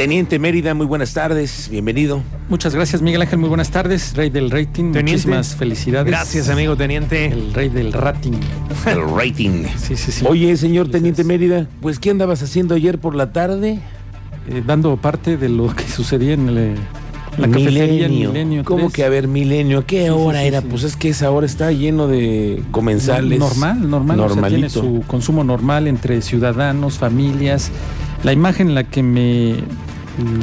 Teniente Mérida, muy buenas tardes, bienvenido. Muchas gracias, Miguel Ángel, muy buenas tardes, rey del rating. Teniente. Muchísimas felicidades. Gracias, amigo teniente. El rey del rating. El rating. Sí, sí, sí. Oye, señor Teniente. Mérida, pues ¿qué andabas haciendo ayer por la tarde? Eh, dando parte de lo que sucedía en el, eh, la cafetería en Milenio. ¿Cómo 3. que a ver, Milenio? ¿Qué Sí, hora sí, era? sí. Pues es que esa hora está lleno de comensales. Normal, normal. o sea, tiene Normalito. su consumo normal entre ciudadanos, familias. La imagen en la que me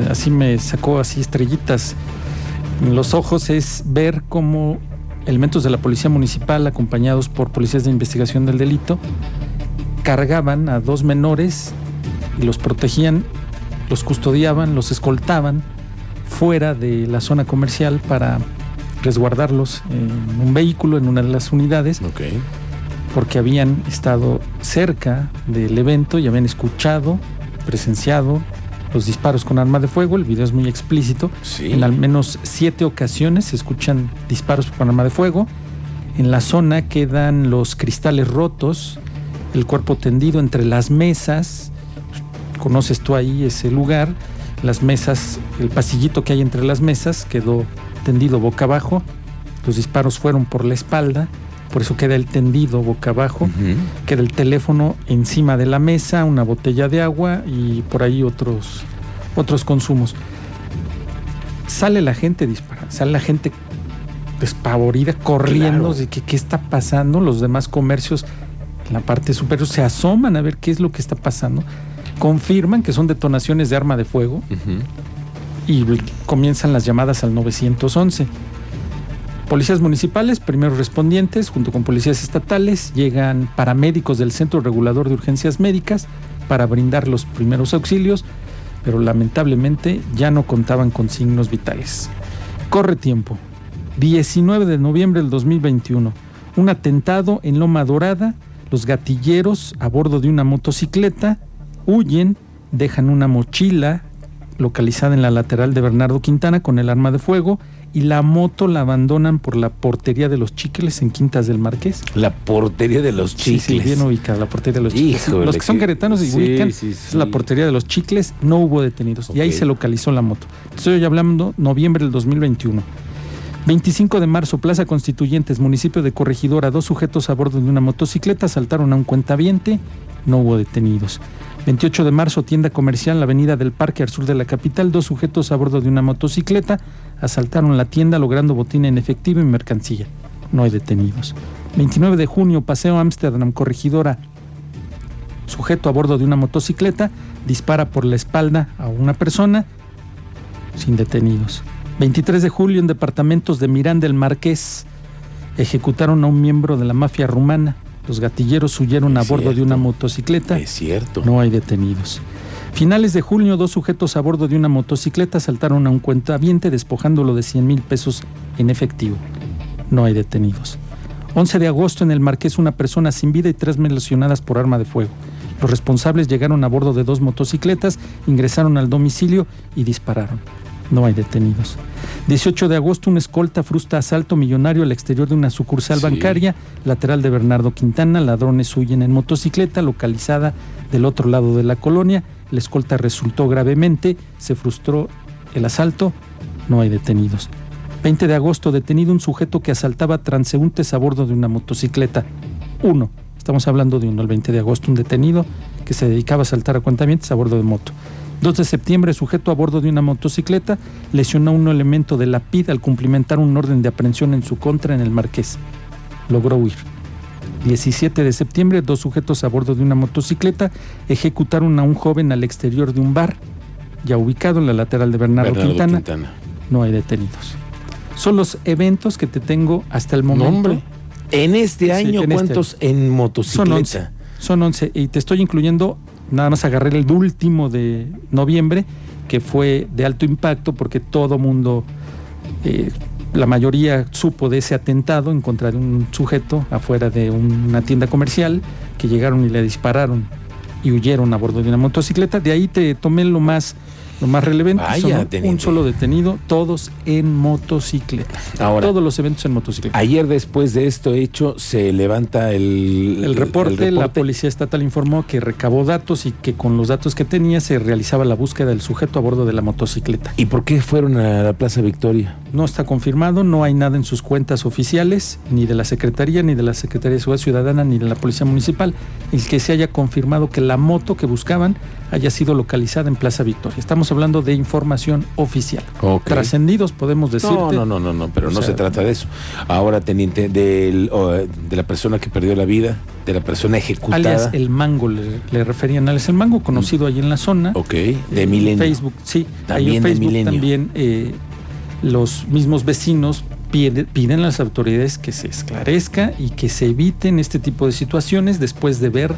así me sacó así estrellitas en los ojos es ver cómo elementos de la policía municipal acompañados por policías de investigación del delito cargaban a dos menores y los protegían, los custodiaban, los escoltaban fuera de la zona comercial para resguardarlos en un vehículo, en una de las unidades, Ok. porque habían estado cerca del evento y habían escuchado, presenciado los disparos con arma de fuego. El video es muy explícito. Sí. En al menos siete ocasiones se escuchan disparos con arma de fuego. En la zona quedan los cristales rotos, el cuerpo tendido entre las mesas. Conoces tú ahí ese lugar. Las mesas, el pasillito que hay entre las mesas quedó tendido boca abajo. Los disparos fueron por la espalda, por eso queda el tendido boca abajo. Queda el teléfono encima de la mesa, una botella de agua y por ahí otros, otros consumos. Sale la gente disparando, sale la gente despavorida, corriendo Claro. de que qué está pasando. Los demás comercios en la parte superior se asoman a ver qué es lo que está pasando. Confirman que son detonaciones de arma de fuego y comienzan las llamadas al 911. Policías municipales, primeros respondientes, junto con policías estatales, llegan paramédicos del Centro Regulador de Urgencias Médicas para brindar los primeros auxilios, pero lamentablemente ya no contaban con signos vitales. Corre tiempo. 19 de noviembre del 2021. Un atentado en Loma Dorada. Los gatilleros a bordo de una motocicleta huyen, dejan una mochila localizada en la lateral de Bernardo Quintana con el arma de fuego y la moto la abandonan por la portería de los chicles en Quintas del Marqués. La portería de los chicles. sí, bien ubicada la portería de los chicles. Los que son que- queretanos y sí, ubican sí, es sí. la portería de los chicles, no hubo detenidos. Y ahí se localizó la moto. Estoy hablando noviembre del 2021. 25 de marzo, Plaza Constituyentes, municipio de Corregidora, dos sujetos a bordo de una motocicleta asaltaron a un cuentaviente, no hubo detenidos. 28 de marzo, tienda comercial, la avenida del Parque al sur de la capital, dos sujetos a bordo de una motocicleta asaltaron la tienda logrando botín en efectivo y mercancía. No hay detenidos. 29 de junio, Paseo Ámsterdam, Corregidora, sujeto a bordo de una motocicleta, dispara por la espalda a una persona, sin detenidos. 23 de julio, en departamentos de Miranda el Marqués, ejecutaron a un miembro de la mafia rumana. Los gatilleros huyeron a bordo de una motocicleta. Es cierto. No hay detenidos. Finales de junio, dos sujetos a bordo de una motocicleta saltaron a un cuentaviente despojándolo de 100 mil pesos en efectivo. No hay detenidos. 11 de agosto, en el Marqués, una persona sin vida y tres lesionadas por arma de fuego. Los responsables llegaron a bordo de dos motocicletas, ingresaron al domicilio y dispararon. No hay detenidos. 18 de agosto, un escolta frustra asalto millonario al exterior de una sucursal Sí. bancaria, lateral de Bernardo Quintana. Ladrones huyen en motocicleta, localizada del otro lado de la colonia. La escolta resultó gravemente, se frustró el asalto, no hay detenidos. 20 de agosto, detenido un sujeto que asaltaba transeúntes a bordo de una motocicleta. Uno, estamos hablando de uno, el 20 de agosto, un detenido que se dedicaba a asaltar a cuentamientos a bordo de moto. 2 de septiembre, sujeto a bordo de una motocicleta, lesionó a un elemento de la PID al cumplimentar un orden de aprehensión en su contra en el Marqués. Logró huir. 17 de septiembre, dos sujetos a bordo de una motocicleta ejecutaron a un joven al exterior de un bar, ya ubicado en la lateral de Bernardo, Bernardo Quintana. Quintana. No hay detenidos. Son los eventos que te tengo hasta el momento. No, hombre. En este Sí, año, este ¿cuántos en Son motocicleta? 11. Son 11. Y te estoy incluyendo, nada más agarré el último de noviembre, que fue de alto impacto porque todo mundo, eh, la mayoría supo de ese atentado en contra de un sujeto afuera de una tienda comercial que llegaron y le dispararon y huyeron a bordo de una motocicleta. De ahí te tomé lo más, lo más relevante. Vaya, Son un teniente. solo detenido, todos en motocicleta. Ahora, Todos los eventos en motocicleta. ayer después de esto hecho, se levanta el, El reporte, el la reporte. policía estatal informó que recabó datos y que con los datos que tenía se realizaba la búsqueda del sujeto a bordo de la motocicleta. ¿Y por qué fueron a la Plaza Victoria? No está confirmado, no hay nada en sus cuentas oficiales, ni de la Secretaría, ni de la Secretaría de Seguridad Ciudadana, ni de la Policía Municipal, el que se haya confirmado que la moto que buscaban haya sido localizada en Plaza Victoria. Estamos hablando de información oficial. Trascendidos, podemos decirte. No, no, no, no, no, pero O no sea, se trata de eso. Ahora, teniente, del, de la persona que perdió la vida, de la persona ejecutada. Alias El Mango, le, le referían alias El Mango, conocido ahí en la zona. Ok, de Eh, Milenio. Facebook, sí. ahí También en de Facebook Milenio. también eh, los mismos vecinos pide- piden a las autoridades que se esclarezca y que se eviten este tipo de situaciones después de ver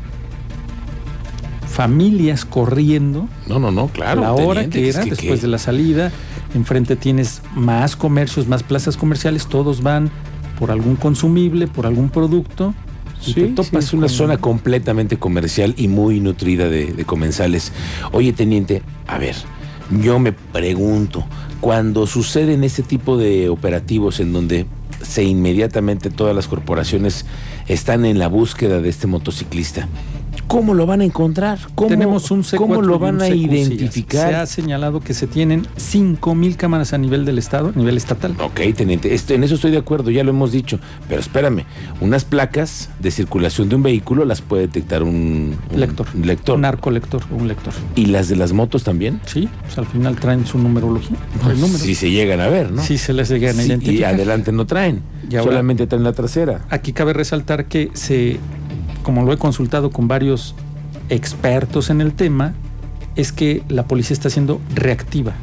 familias corriendo No, no, no, claro. a la hora teniente, que era que- después de la salida. Enfrente tienes más comercios, más plazas comerciales, todos van por algún consumible, por algún producto. Sí, te sí, topas es una con- zona completamente comercial y muy nutrida de, de comensales. Oye, teniente, a ver, yo me pregunto, cuando suceden este tipo de operativos en donde se inmediatamente todas las corporaciones están en la búsqueda de este motociclista, ¿cómo lo van a encontrar? ¿Cómo, Tenemos un C4 ¿Cómo y lo un van a CQC. Se identificar? ha señalado que se tienen 5.000 cámaras a nivel del Estado, a nivel estatal. Ok, teniente, este- en eso estoy de acuerdo, ya lo hemos dicho, pero espérame, unas placas de circulación de un vehículo las puede detectar un, un Lector. un lector. Un narcolector, un lector. ¿Y las de las motos también? Sí, pues al final traen su numerología. el número. Si se llegan a ver, ¿no? Sí se les llegan a Sí, y identificar. adelante no traen, Y ahora- solamente traen la trasera. Aquí cabe resaltar que se, como lo he consultado con varios expertos en el tema, es que la policía está siendo reactiva.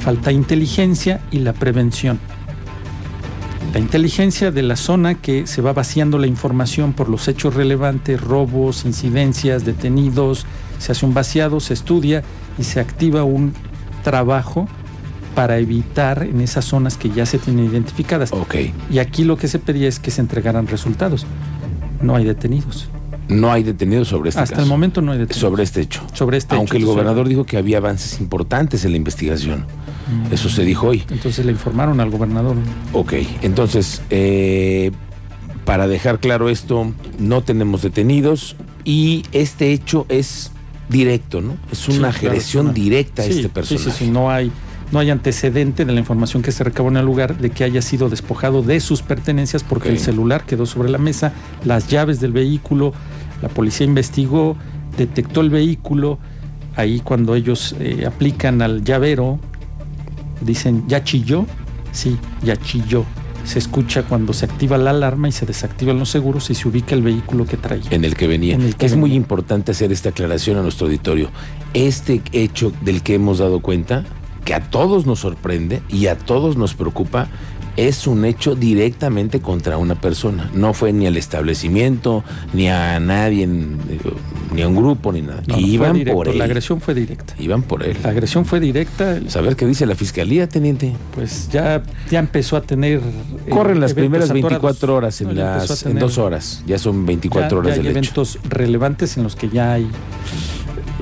Falta inteligencia y la prevención. La inteligencia de la zona que se va vaciando la información por los hechos relevantes, robos, incidencias, detenidos, se hace un vaciado, se estudia y se activa un trabajo para evitar en esas zonas que ya se tienen identificadas. Y aquí lo que se pedía es que se entregaran resultados. No hay detenidos. no hay detenidos sobre este Hasta caso, el momento no hay detenidos. sobre este hecho. Sobre este Aunque hecho, el sobre- gobernador dijo que había avances importantes en la investigación. Mm. Eso se dijo hoy. Entonces le informaron al gobernador. Ok, entonces, eh, para dejar claro esto, no tenemos detenidos y este hecho es directo, ¿no? Es Sí, una claro, agresión directa a Sí, este sí, personaje. sí, sí, no hay, no hay antecedente de la información que se recabó en el lugar de que haya sido despojado de sus pertenencias porque el celular quedó sobre la mesa, las llaves del vehículo, la policía investigó, detectó el vehículo, ahí cuando ellos eh, aplican al llavero, dicen, ¿ya chilló? Sí, ya chilló. Se escucha cuando se activa la alarma y se desactivan los seguros y se ubica el vehículo que traía. en el que venía. En el que es muy importante hacer esta aclaración a nuestro auditorio. Este hecho del que hemos dado cuenta, que a todos nos sorprende y a todos nos preocupa, es un hecho directamente contra una persona. No fue ni al establecimiento, ni a nadie, ni a un grupo, ni nada. No, no, fue Iban directo, por él. La agresión fue directa. Iban por él. La agresión fue directa. Saber qué dice la fiscalía, teniente. pues ya, ya empezó a tener. eh, Corren las primeras atorados. 24 horas, en, No, las, en dos horas. Ya son 24 ya- horas ya hay del hecho. eventos relevantes en los que ya hay.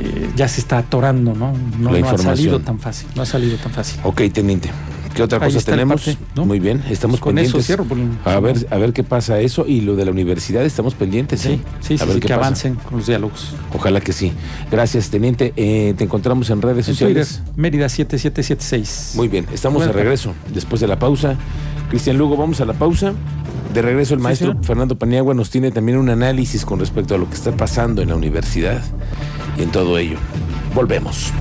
Eh, ya se está atorando, ¿no? No, no ha salido tan fácil. No ha salido tan fácil. Ok, teniente. ¿Qué otra Ahí cosa tenemos? parte, ¿no? Muy bien, estamos Con pendientes. eso cierro. por- A ver, a ver qué pasa eso y lo de la universidad estamos pendientes. Sí, ¿eh? sí, a sí, ver sí, qué que pasa. avancen con los diálogos. Ojalá que sí. Gracias, teniente. Eh, te encontramos en redes En Twitter, sociales. Mérida 7776. Muy bien, estamos de regreso después de la pausa. Cristian Lugo, vamos a la pausa. De regreso el Sí, maestro señor. Fernando Paniagua nos tiene también un análisis con respecto a lo que está pasando en la universidad y en todo ello. Volvemos.